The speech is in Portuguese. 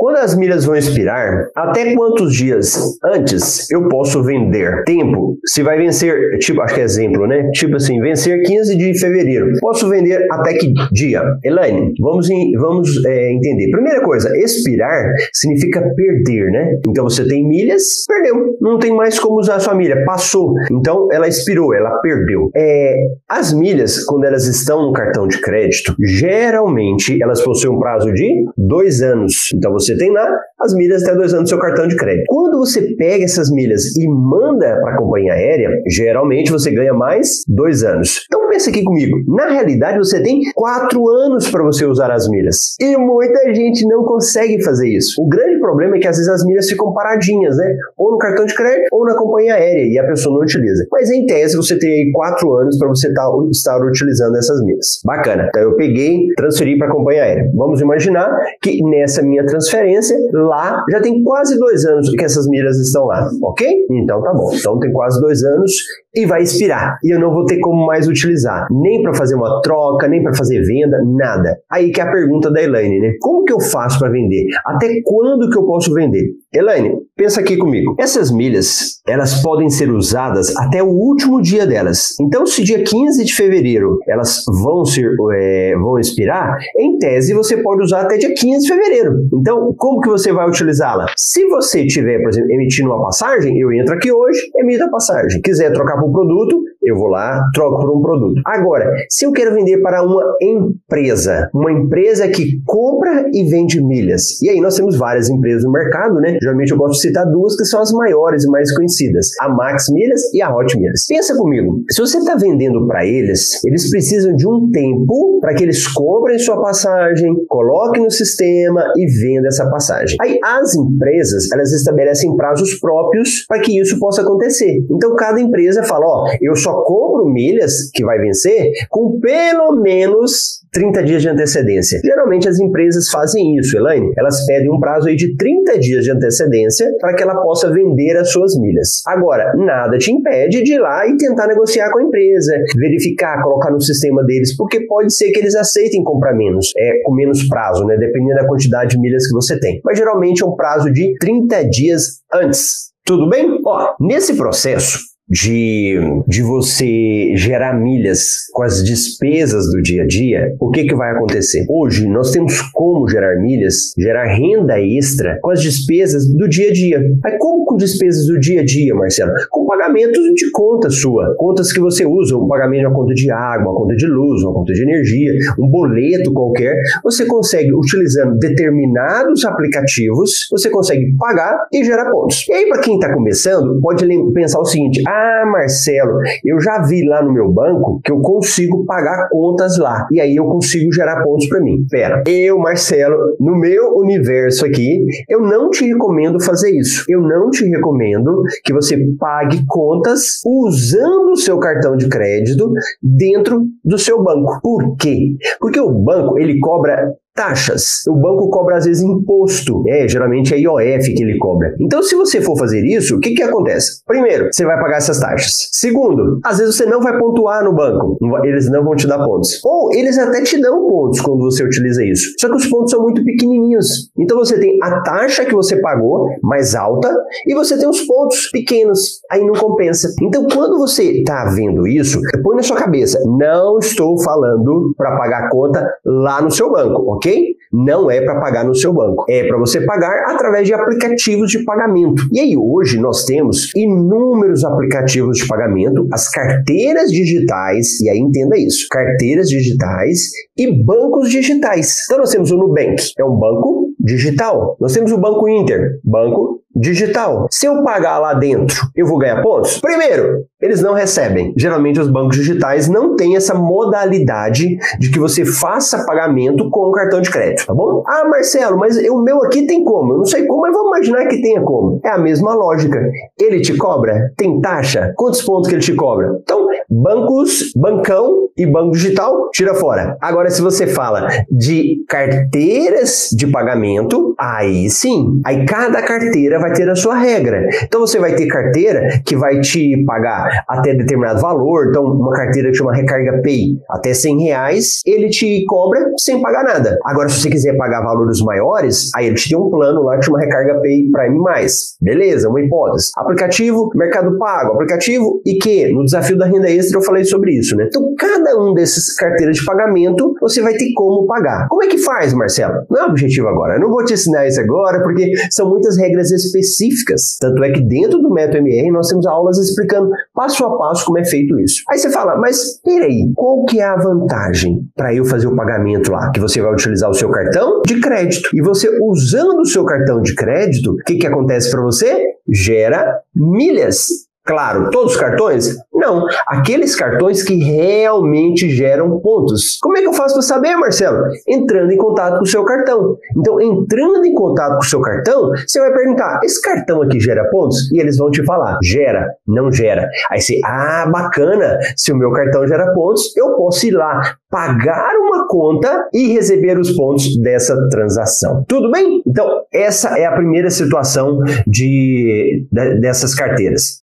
Quando as milhas vão expirar, até quantos dias antes eu posso vender? Tempo, se vai vencer, tipo, acho que é exemplo, né? Tipo assim, vencer 15 de fevereiro. Posso vender até que dia? Elaine, vamos, em, vamos é, entender. Primeira coisa, expirar significa perder, né? Então você tem milhas, perdeu. Não tem mais como usar a sua milha, passou. Então ela expirou, ela perdeu. É, as milhas, quando elas estão no cartão de crédito, geralmente elas possuem um prazo de dois anos. Então você tem lá as milhas até dois anos do seu cartão de crédito. Quando você pega essas milhas e manda para a companhia aérea, geralmente você ganha mais dois anos. Então pensa aqui comigo. Na realidade, você tem quatro anos para você usar as milhas. E muita gente não consegue fazer isso. O grande problema é que às vezes as milhas ficam paradinhas, né? Ou no cartão de crédito ou na companhia aérea e a pessoa não utiliza. Mas em tese você tem aí quatro anos para você tá, estar utilizando essas milhas. Bacana. Então eu peguei, transferi para a companhia aérea. Vamos imaginar que nessa minha transferência lá já tem quase dois anos que essas milhas estão lá, ok? Então tá bom. Então tem quase dois anos e vai expirar. E eu não vou ter como mais utilizar. Nem para fazer uma troca, nem para fazer venda, nada. Aí que é a pergunta da Elaine, né? Como que eu faço para vender? Até quando que eu posso vender? Elaine, pensa aqui comigo. Essas milhas, elas podem ser usadas até o último dia delas. Então, se dia 15 de fevereiro elas vão ser é, vão expirar, em tese você pode usar até dia 15 de fevereiro. Então, como que você vai utilizá-la? Se você tiver, por exemplo, emitindo uma passagem, eu entro aqui hoje, emito a passagem. Quiser trocar por produto, eu vou lá, troco por um produto. Agora, se eu quero vender para uma empresa, uma empresa que compra e vende milhas, e aí nós temos várias empresas no mercado, né? Geralmente eu gosto de citar duas que são as maiores e mais conhecidas, a Max Milhas e a Hot Milhas. Pensa comigo, se você está vendendo para eles, eles precisam de um tempo para que eles comprem sua passagem, coloquem no sistema e vendam essa passagem. Aí as empresas, elas estabelecem prazos próprios para que isso possa acontecer. Então cada empresa fala, ó, eu só compro milhas que vai vencer com pelo menos 30 dias de antecedência. Geralmente as empresas fazem isso, Elaine. Elas pedem um prazo aí de 30 dias de antecedência para que ela possa vender as suas milhas. Agora, nada te impede de ir lá e tentar negociar com a empresa, verificar, colocar no sistema deles, porque pode ser que eles aceitem comprar menos, é, com menos prazo, né? Dependendo da quantidade de milhas que você tem. Mas geralmente é um prazo de 30 dias antes. Tudo bem? Ó, nesse processo, de, de você gerar milhas com as despesas do dia a dia, o que, que vai acontecer? Hoje nós temos como gerar milhas, gerar renda extra com as despesas do dia a dia. Mas como com despesas do dia a dia, Marcelo? Com pagamentos de conta sua, contas que você usa, um pagamento de uma conta de água, uma conta de luz, uma conta de energia, um boleto qualquer, você consegue, utilizando determinados aplicativos, você consegue pagar e gerar pontos. E aí, para quem está começando, pode pensar o seguinte: ah, ah, Marcelo, eu já vi lá no meu banco que eu consigo pagar contas lá. E aí eu consigo gerar pontos para mim. Pera, eu, Marcelo, no meu universo aqui, eu não te recomendo fazer isso. Eu não te recomendo que você pague contas usando o seu cartão de crédito dentro do seu banco. Por quê? Porque o banco, ele cobra taxas. O banco cobra às vezes imposto, é, geralmente é IOF que ele cobra. Então, se você for fazer isso, o que que acontece? Primeiro, você vai pagar essas taxas. Segundo, às vezes você não vai pontuar no banco, eles não vão te dar pontos. Ou eles até te dão pontos quando você utiliza isso. Só que os pontos são muito pequenininhos. Então você tem a taxa que você pagou mais alta e você tem os pontos pequenos. Aí não compensa. Então, quando você está vendo isso, põe na sua cabeça, não estou falando para pagar a conta lá no seu banco, ok? Não é para pagar no seu banco, é para você pagar através de aplicativos de pagamento. E aí hoje nós temos inúmeros aplicativos de pagamento, as carteiras digitais, e aí entenda isso, carteiras digitais e bancos digitais. Então nós temos o Nubank, é um banco digital. Nós temos o Banco Inter, banco digital. Se eu pagar lá dentro, eu vou ganhar pontos? Primeiro, eles não recebem. Geralmente os bancos digitais não têm essa modalidade de que você faça pagamento com o cartão de crédito, tá bom? Ah, Marcelo, mas o meu aqui tem como? Eu não sei como, mas vamos imaginar que tenha como. É a mesma lógica. Ele te cobra? Tem taxa? Quantos pontos que ele te cobra? Então, Bancos, bancão e banco digital, tira fora. Agora, se você fala de carteiras de pagamento, aí sim. Aí cada carteira vai ter a sua regra. Então você vai ter carteira que vai te pagar até determinado valor. Então, uma carteira que chama Recarga Pay, até 100 reais, ele te cobra sem pagar nada. Agora, se você quiser pagar valores maiores, aí ele te tem um plano lá que chama Recarga Pay Prime+. Beleza, uma hipótese. Aplicativo, Mercado Pago, aplicativo e que no desafio da renda extra eu falei sobre isso, né? Então, cada um desses carteiras de pagamento, você vai ter como pagar. Como é que faz, Marcelo? Não é objetivo agora. Eu não vou te ensinar isso agora, porque são muitas regras específicas. Tanto é que dentro do método MR nós temos aulas explicando passo a passo como é feito isso. Aí você fala, mas peraí, qual que é a vantagem para eu fazer o pagamento lá? Que você vai utilizar o seu cartão de crédito. E você usando o seu cartão de crédito, o que, que acontece para você? Gera milhas. Claro, todos os cartões? Não, aqueles cartões que realmente geram pontos. Como é que eu faço para saber, Marcelo? Entrando em contato com o seu cartão. Então, entrando em contato com o seu cartão, você vai perguntar: esse cartão aqui gera pontos? E eles vão te falar: gera, não gera. Aí você, ah, bacana, se o meu cartão gera pontos, eu posso ir lá pagar uma conta e receber os pontos dessa transação. Tudo bem? Então, essa é a primeira situação de, de dessas carteiras.